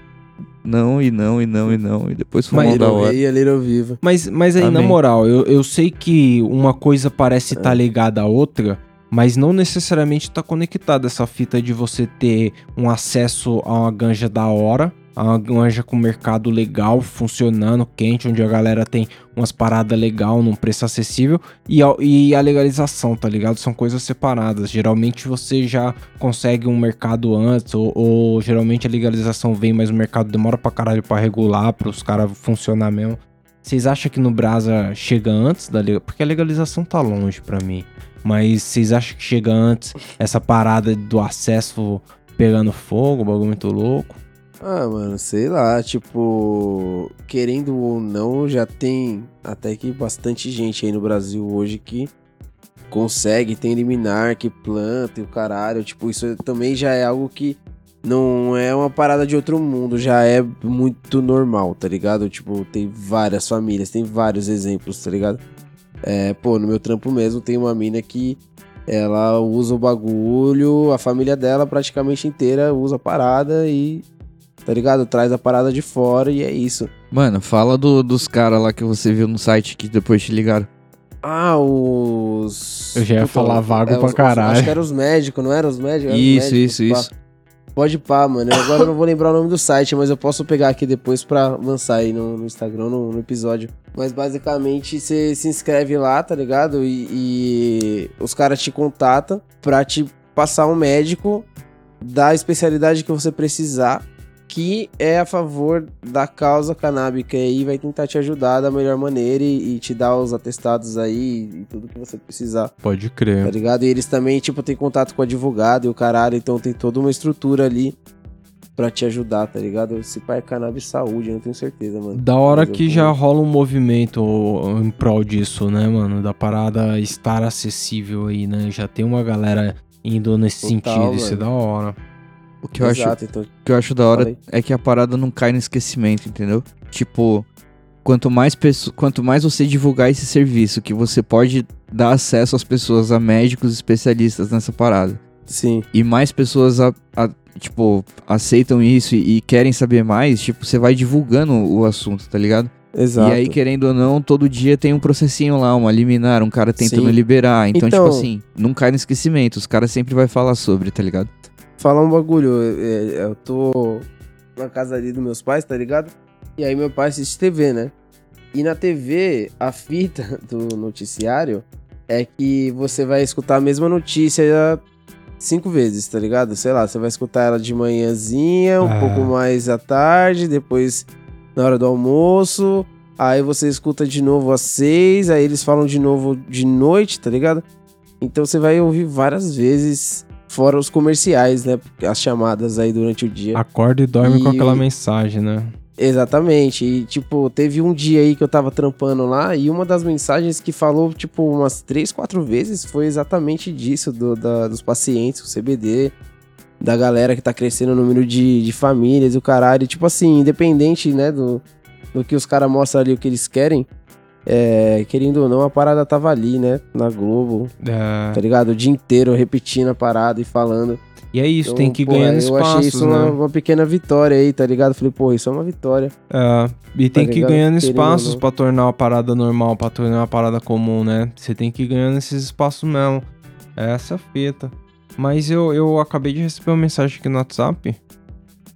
não, e não, e não, e não, e depois fumar Mas um da hora. E a Little Viva. Mas, mas aí, na Amém. moral, eu, eu sei que uma coisa parece É. estar ligada à outra, mas não necessariamente tá conectada essa fita de você ter um acesso a uma ganja da hora, a uma ganja com mercado legal, funcionando, quente, onde a galera tem umas paradas legal num preço acessível, e a, e a legalização, tá ligado? São coisas separadas. Geralmente você já consegue um mercado antes, ou, ou geralmente a legalização vem, mas o mercado demora pra caralho pra regular, pros caras funcionar mesmo. Vocês acham que no Brasa chega antes da legalização? Porque a legalização tá longe pra mim. Mas vocês acham que chega antes essa parada do acesso pegando fogo, bagulho muito louco? Ah, mano, sei lá, tipo, querendo ou não, já tem até que bastante gente aí no Brasil hoje que consegue, tem liminar, que planta e o caralho, tipo, isso também já é algo que não é uma parada de outro mundo, já é muito normal, tá ligado? Tipo, tem várias famílias, tem vários exemplos, tá ligado? É, pô, no meu trampo mesmo tem uma mina que ela usa o bagulho, a família dela praticamente inteira usa a parada e tá ligado? Traz a parada de fora e é isso. Mano, fala do- dos caras lá que você viu no site que depois te ligaram. Ah, os. Eu já ia Puta, falar vago é, pra os- os- caralho. Acho que eram os médicos, não eram os médicos? Eram os Isso, médicos, isso, pá. isso. Pode pá, mano. Eu Agora não vou lembrar o nome do site, mas eu posso pegar aqui depois pra lançar aí no, no Instagram, no, no episódio. Mas basicamente você se inscreve lá, tá ligado? E, e os caras te contatam pra te passar um médico da especialidade que você precisar, que é a favor da causa canábica aí, vai tentar te ajudar da melhor maneira e, e te dar os atestados aí e tudo que você precisar Pode tá crer. ligado? E eles também, tipo, tem contato com o advogado e o caralho, então tem toda uma estrutura ali pra te ajudar, tá ligado? Se pai é cannabis saúde, eu não tenho certeza, mano. Da hora que vou- já rola um movimento em prol disso, né, mano? Da parada estar acessível aí, né? Já tem uma galera indo nesse Total, sentido, isso é mano. da hora. O que eu acho então. Que eu acho da hora Fala aí. é que a parada não cai no esquecimento, entendeu? Tipo, quanto mais, quanto mais você divulgar esse serviço, que você pode dar acesso às pessoas, a médicos especialistas nessa parada, Sim. e mais pessoas, a, a- tipo, aceitam isso e, e querem saber mais, tipo, você vai divulgando o assunto, tá ligado? Exato. E aí, querendo ou não, todo dia tem um processinho lá, uma liminar, um cara tentando Sim. liberar. Então, Então- tipo assim, não cai no esquecimento, os caras sempre vai falar sobre, tá ligado? Falar um bagulho, é, eu tô na casa ali dos meus pais, tá ligado? E aí meu pai assiste TV, né? E na TV, a fita do noticiário é que você vai escutar a mesma notícia cinco vezes, tá ligado? Sei lá, você vai escutar ela de manhãzinha, um Ah. pouco mais à tarde, depois na hora do almoço, aí você escuta de novo às seis, aí eles falam de novo de noite, tá ligado? Então você vai ouvir várias vezes, fora os comerciais, né? As chamadas aí durante o dia. Acorda e dorme com E- aquela mensagem, né? Exatamente. E, tipo, teve um dia aí que eu tava trampando lá e uma das mensagens que falou, tipo, umas três, quatro vezes foi exatamente disso, do, da- dos pacientes com CBD, da galera que tá crescendo o número de, de famílias e o caralho. E, tipo assim, independente, né, do, do que os caras mostram ali, o que eles querem, é, querendo ou não, a parada tava ali, né? Na Globo, É, tá ligado? O dia inteiro repetindo a parada e falando. E é isso, Então, tem que ir pô, ganhando Eu espaços, achei isso né? uma, uma pequena vitória aí, tá ligado? Falei, pô, isso é uma vitória. É, e tem que ir ganhando espaços pra tornar uma parada normal, pra tornar uma parada comum, né? Você tem que ir ganhando esses espaços mesmo. É essa a fita. Mas eu, eu acabei de receber uma mensagem aqui no WhatsApp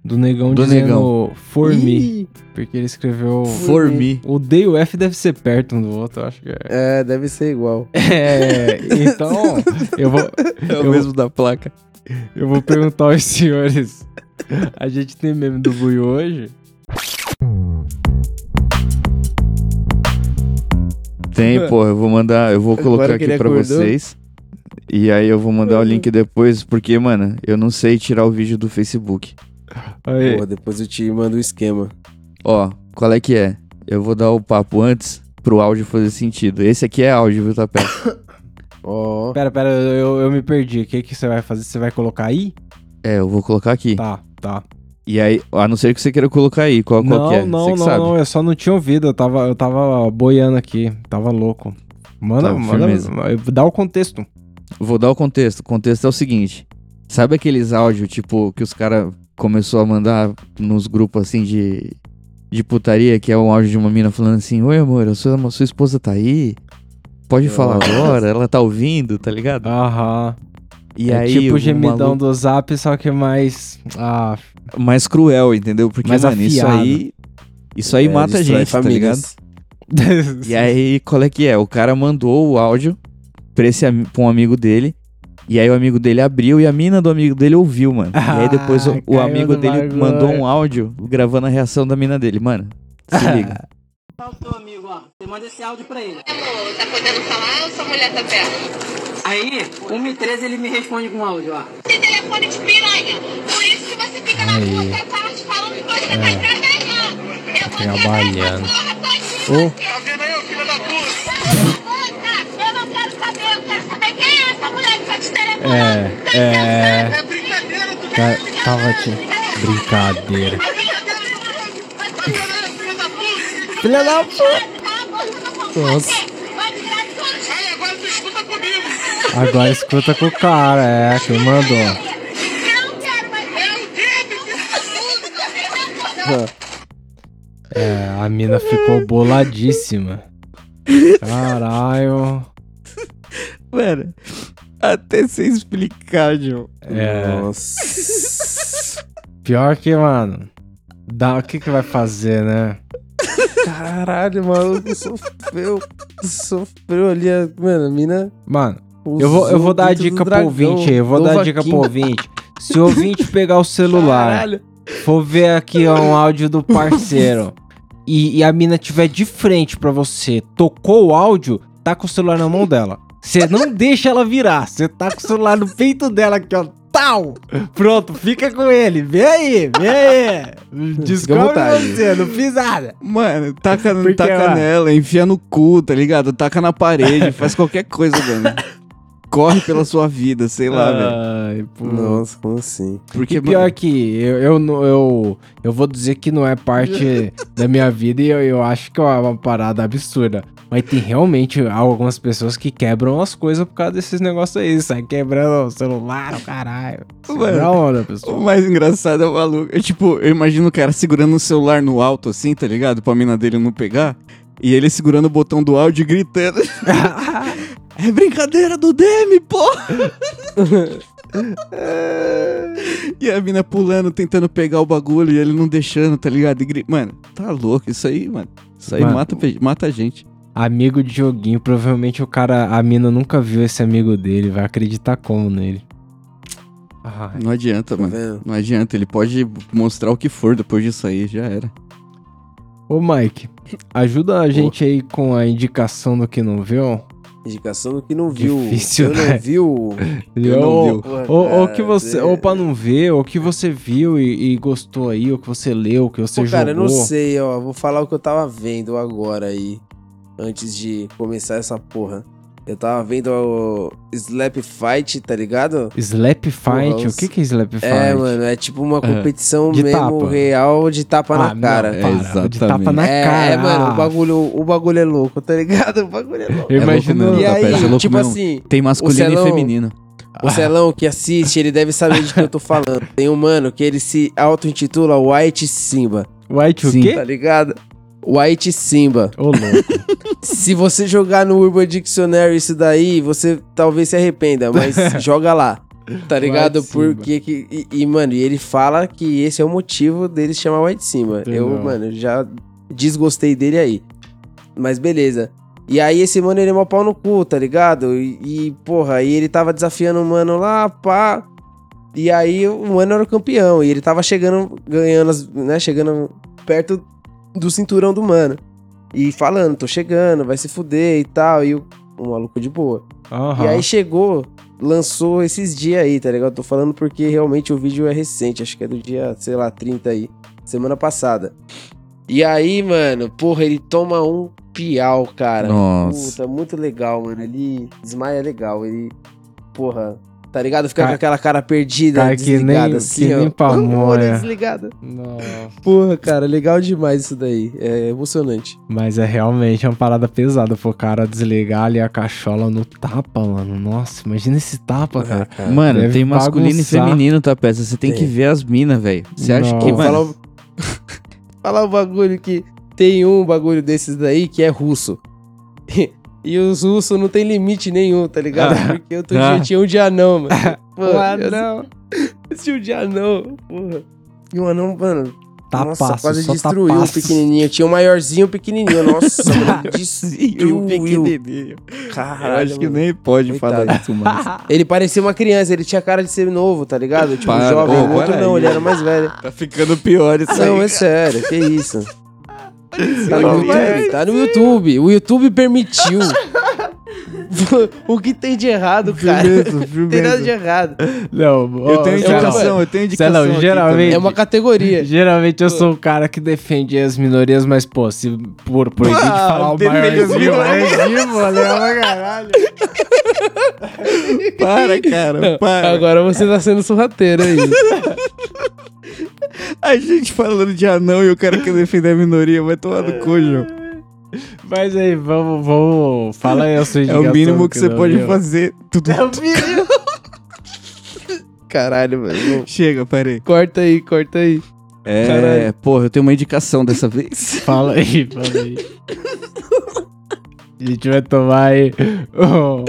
do negão Do dizendo negão. for me. Porque ele escreveu. For me. O D e o F deve ser perto um do outro, eu acho que é. É, deve ser igual. É, então, eu vou, É o Eu- mesmo da placa. eu vou perguntar aos senhores. A gente tem meme do Buio hoje? Tem, pô, eu vou mandar, eu vou colocar aqui acordou. vocês. E aí eu vou mandar o link depois, porque, mano, eu não sei tirar o vídeo do Facebook. Aí, Pô, depois eu te mando o esquema. Ó, qual é que é? Eu vou dar o papo antes pro áudio fazer sentido. Esse aqui é áudio, viu, Tapé? Ó, Pera, pera, eu, eu me perdi. O que, que você vai fazer? Você vai colocar aí? É, eu vou colocar aqui. Tá, tá. E aí, a não ser que você queira colocar aí, qual, qual não, que é? não, você que não, sabe. não, eu só não tinha ouvido. Eu tava, eu tava boiando aqui. Tava louco. Manda, Tá, manda. Dá o contexto. Vou dar o contexto. O contexto é o seguinte. Sabe aqueles áudios, tipo, que os caras começou a mandar nos grupos, assim, de, de putaria, que é um áudio de uma mina falando assim, Oi, amor, a sua, sua esposa tá aí? Pode falar Nossa. agora? Ela tá ouvindo, tá ligado? Aham. E é aí, tipo o gemidão maluco- do zap, só que mais. Ah, mais cruel, entendeu? Porque, Mais mano, isso afiado. aí... Isso aí é, mata a gente, tá ligado? famílias. E aí, qual é que é? O cara mandou o áudio pra, esse, pra um amigo dele. E aí o amigo dele abriu e a mina do amigo dele ouviu, mano. e aí depois o, Ah, o amigo dele bagulho. mandou um áudio gravando a reação da mina dele. Mano, se liga. Tá seu amigo, ó. Você manda esse áudio pra ele. Amor, tá podendo falar ou sua mulher tá perto? Aí, 1h13 ele me responde com áudio, ó. Tem telefone de piranha. Por isso que você fica na Aí. rua até tarde falando que você vai trabalhar. Eu vou Trabalhando. Ô. Tá vendo aí, filho da puta? Eu não quero saber, eu quero saber quem é essa mulher que. É, é. tá- tava te. Brincadeira. Filha da puta! Nossa. Agora escuta com o cara, é, quem mandou. É, a mina ficou boladíssima. Caralho. Mano, até sem explicar, João. É. Nossa. Pior que, mano. Dá, o que que vai fazer, né? Caralho, maluco sofreu. Sofreu ali, a, mano, a mina. Mano, eu vou, eu vou dar a dica pro ouvinte aí. Eu vou dar a dica pro ouvinte. Se o ouvinte pegar o celular, Caralho. for ver aqui ó, um áudio do parceiro e, e a mina tiver de frente pra você, tocou o áudio, tá com o celular na mão dela. Você não deixa ela virar. Você tá com o celular no peito dela aqui, ó. Tal! Pronto, fica com ele. Vem aí, vem aí. Descobre você, não fiz nada. Mano, taca, Porque, taca ó. nela, enfia no cu, tá ligado? Taca na parede, faz qualquer coisa, mano. Corre pela sua vida, sei lá, velho. Ai, pô. Nossa, como assim? Porque, E pior mano, que eu, eu, não- eu, eu vou dizer que não é parte da minha vida e eu, eu acho que é uma parada absurda. Mas tem realmente algumas pessoas que quebram as coisas por causa desses negócios aí. Sai quebrando o celular, o caralho. Mano, Da onda, o pessoal. mais engraçado é o maluco. É tipo, eu imagino o cara segurando o celular no alto, assim, tá ligado? Pra mina dele não pegar. E ele segurando o botão do áudio e gritando. é brincadeira do Demi, pô! e a mina pulando, tentando pegar o bagulho e ele não deixando, tá ligado? Mano, tá louco isso aí, mano. Isso aí Mano. mata, mata a gente. Amigo de joguinho, provavelmente o cara, a mina nunca viu esse amigo dele, vai acreditar como nele. Ai. Não adianta, mano. vendo? Não adianta, ele pode mostrar o que for depois disso aí, já era. Ô Mike, ajuda a gente aí com a indicação do que não viu. Indicação do que não viu. Difícil, eu né? não viu. Eu não ou, viu. Porra, ou, ou que você, é- ou pra não ver, ou que você viu e, e gostou aí, ou que você leu, que você Pô, cara, eu jogou. não sei, ó. Vou falar o que eu tava vendo agora aí. Antes de começar essa porra. Eu tava vendo o Slap Fight, tá ligado? Slap Fight? Porra, o que que é Slap Fight? É, mano, é tipo uma competição De mesmo tapa. real de tapa Ah, na não, cara. para, É, de exatamente. tapa na é, cara. é, mano, o bagulho, o bagulho é louco, tá ligado? O bagulho é louco. Eu É louco imagino... mesmo, E tá, aí, parece louco tipo mesmo. assim, Tem masculino Celão- e feminino. o Celão que assiste, ele deve saber de que eu tô falando. Tem um mano que ele se auto-intitula White Simba, White o Sim. quê? tá ligado? White Simba. Ô, louco. Se você jogar no Urban Dictionary isso daí, você talvez se arrependa, mas joga lá. Tá ligado? White. Porque que. E, e, mano, e ele fala que esse é o motivo dele chamar White Simba. Eu, Entendeu. mano, já desgostei dele aí. Mas beleza. E aí esse mano, ele é mó pau no cu, tá ligado? E, e, porra, aí ele tava desafiando o mano lá, pá. E aí o mano era o campeão. E ele tava chegando, ganhando, né? Chegando perto do cinturão do mano. E falando, tô chegando, vai se fuder e tal. E o, o maluco de boa. Aham. E aí chegou, lançou esses dias aí, tá ligado? Tô falando porque realmente o vídeo é recente, acho que é do dia, sei lá, 30 aí, semana passada. E aí, mano, porra, ele toma um piau, cara. Nossa. Puta, muito legal, mano. Ele desmaia legal, ele, porra, tá ligado? Fica Cara- com aquela cara perdida, cara, que desligada, nem- assim, que ó. nem pamonha. Olha, desligada. Nossa. Porra, cara, legal demais isso daí. É emocionante. Mas é realmente uma parada pesada pro cara desligar ali a cachola no tapa, mano. Nossa, imagina esse tapa, cara. Mano, Deve tem masculino bagunçar. e feminino, tá, peça? Você tem, Tem. que ver as minas, velho. Você acha que, Nossa. Vou mano... falar, falar um bagulho que tem um bagulho desses daí que é russo. E os russos não tem limite nenhum, tá ligado? Ah. Porque outro Ah. dia tinha um de anão, mano. Pô, O eu anão. assisti um de anão, porra. E o anão, mano, Tapaço, nossa, quase só destruiu tapaço. o pequenininho. Tinha um maiorzinho e um pequenininho. Nossa, mano, destruiu. pequenininho. Caralho, Eu acho que mano. nem pode Coitado. falar isso, mano. Ele parecia uma criança, ele tinha cara de ser novo, tá ligado? Tipo, Para, jovem. ô, o outro não, aí. ele era mais velho. Tá ficando pior isso Não, aí. é sério, que isso. Tá no YouTube, tá no YouTube. O YouTube permitiu. o que tem de errado, cara? Firmeza, Não tem nada de firmeza. errado. Não, Eu ó, tenho sei lá. indicação, eu tenho indicação. aqui geralmente- É uma categoria. Geralmente eu sou o cara que defende as minorias, mas, pô, se por proibir de Ah, falar o defende as maiorzinho, minorias. é pra caralho. Para, cara, para. Agora você tá sendo sorrateiro aí. A gente falando de anão e o cara quer defender a minoria, vai tomar no cu, João. Mas aí, vamos, vamos. Fala aí a sua É o mínimo que você não pode viu. fazer. Tudo É o mínimo. Caralho, mano. Chega, parei. Corta aí, corta aí. É, Caralho. porra, eu tenho uma indicação dessa vez. Fala aí, fala aí. A gente vai tomar aí. Oh,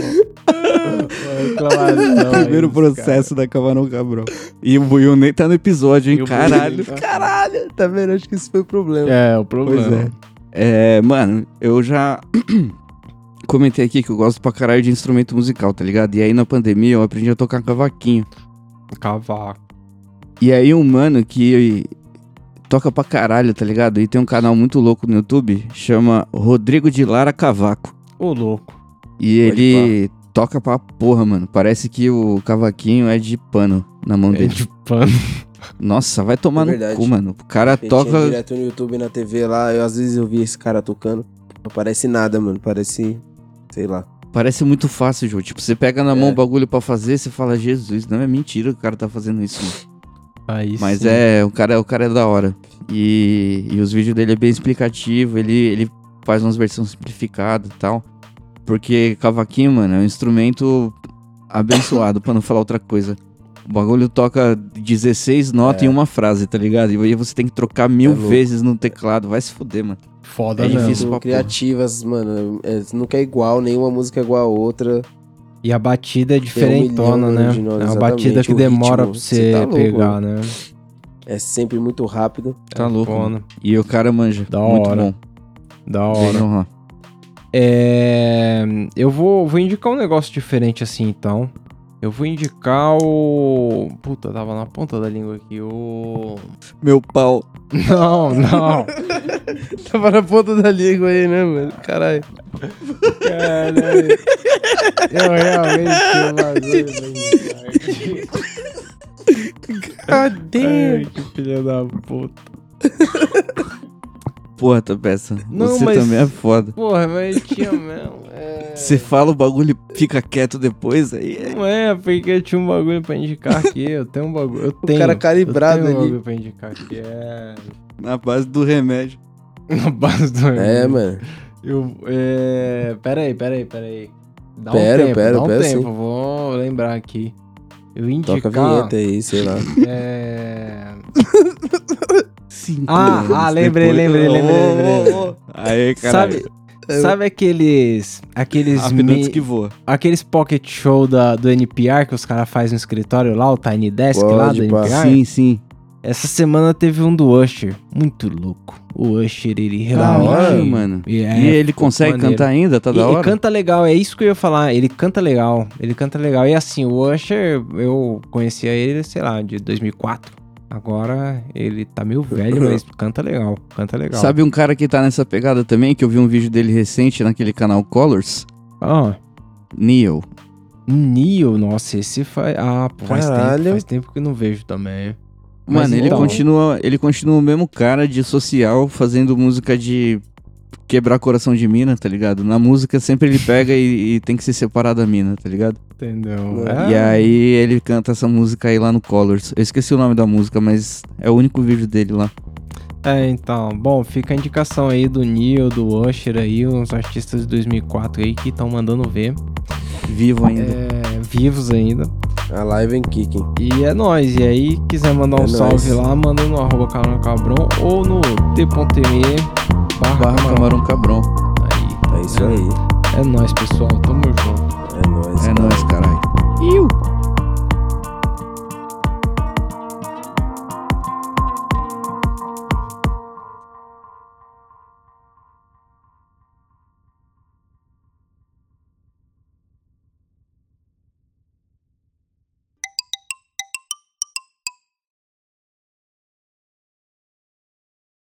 O primeiro processo da Camarão Cabrão. E o Buiu nem tá no episódio, hein? Caralho. Caralho, tá vendo? Acho que esse foi o problema. É, o Pois problema. é. É, mano, eu já comentei aqui que eu gosto pra caralho de instrumento musical, tá ligado? E aí na pandemia eu aprendi a tocar cavaquinho. Cavaco. E aí um mano que toca pra caralho, tá ligado? E tem um canal muito louco no YouTube, chama Rodrigo de Lara Cavaco. Ô, louco. E Pode ele toca pra porra, mano. Parece que o cavaquinho é de pano na mão É dele. de pano. Nossa, vai tomar É no cu, mano. O cara Ele toca. tinha direto no YouTube, na TV lá, eu às vezes eu vi esse cara tocando. Não parece nada, mano. Parece, sei lá. Parece muito fácil, João. Tipo, você pega na É. mão o bagulho pra fazer, você fala, Jesus, não é mentira que o cara tá fazendo isso, mano. Aí Mas sim. é, o cara, o cara é da hora. E, e os vídeos dele é bem explicativo, ele, ele faz umas versões simplificadas e tal. Porque cavaquinho, mano, é um instrumento abençoado, pra não falar outra coisa. O bagulho toca 16 notas em uma frase, tá ligado? E aí você tem que trocar mil É vezes no teclado. Vai se fuder, mano. Foda é mesmo. difícil. pra São criativas, mano. É, nunca é igual, nenhuma música é igual a outra. E a batida é um diferentona, milhão né? de notas, É uma batida que demora ritmo, pra você você tá louco, pegar, né? É sempre muito rápido. Tá É louco. mano. E o cara manja. Da Muito hora. bom. Da hora. Vejam lá. É, eu vou, vou indicar um negócio diferente assim, então. Eu vou indicar o. Puta, tava na ponta da língua aqui. O. Meu pau. Não, não. Tava na ponta da língua aí, né, mano? Caralho. Caralho. Eu realmente bagulho aqui. Cadê? Ai, que filha da puta. Porra, tá peça. Não, Você mas- também é foda. Porra, mas tinha mesmo. É. Você fala o bagulho e fica quieto depois, aí é- Não é, porque eu tinha um bagulho pra indicar aqui. Eu tenho um bagulho. Eu tenho. cara calibrado eu tenho um ali. bagulho pra indicar aqui. É. na base do remédio. Na base do. É, mano. Eu. É. Pera aí, pera aí, pera aí. Dá Pera, um tempo, pera, dá um pera tempo. sim. Vou lembrar aqui. Eu indicar. Toca a vinheta aí, sei lá. É. Cinco Ah, ah, lembrei, depois. lembrei, lembrei, lembrei. Aí, caralho. Sabe, sabe aqueles. Aqueles. Mi- que voa. Aqueles pocket show da, do NPR que os caras fazem no escritório lá, o Tiny Desk lá do Pode, pá. NPR? Sim, sim. Essa semana teve um do Usher. Muito louco. O Usher, ele Da realmente. hora, mano. E, é, e ele consegue maneiro. cantar ainda? Tá E- da Ele hora? canta legal, é isso que eu ia falar. Ele canta legal. Ele canta legal. E assim, o Usher, eu conhecia ele, sei lá, de 2004. Agora ele tá meio velho, mas canta legal. Canta legal. Sabe um cara que tá nessa pegada também, que eu vi um vídeo dele recente naquele canal Colors? Ah, Neo. Neo, nossa, esse faz. Ah, pô, faz tempo, faz tempo que não vejo também. Mas Mano, ele então- continua, ele continua o mesmo cara de social fazendo música de quebrar coração de mina, tá ligado? Na música sempre ele pega e, e tem que se separar da mina, tá ligado? Entendeu? É. E aí ele canta essa música aí lá no Colors. Eu esqueci o nome da música, mas é o único vídeo dele lá. É, então, bom, fica a indicação aí do Neo, do Usher aí, uns artistas de 2004 aí que estão mandando ver, Vivo ainda. é, vivos ainda. A live em kicking. E é nóis, e aí, quiser mandar um É salve nóis. lá, manda no arroba Cabrão ou no t.me barra Barra Camarão. Camarão Cabrão. Aí, É isso aí. é nóis, pessoal, tamo junto. É nóis. É nóis, caralho. Iu.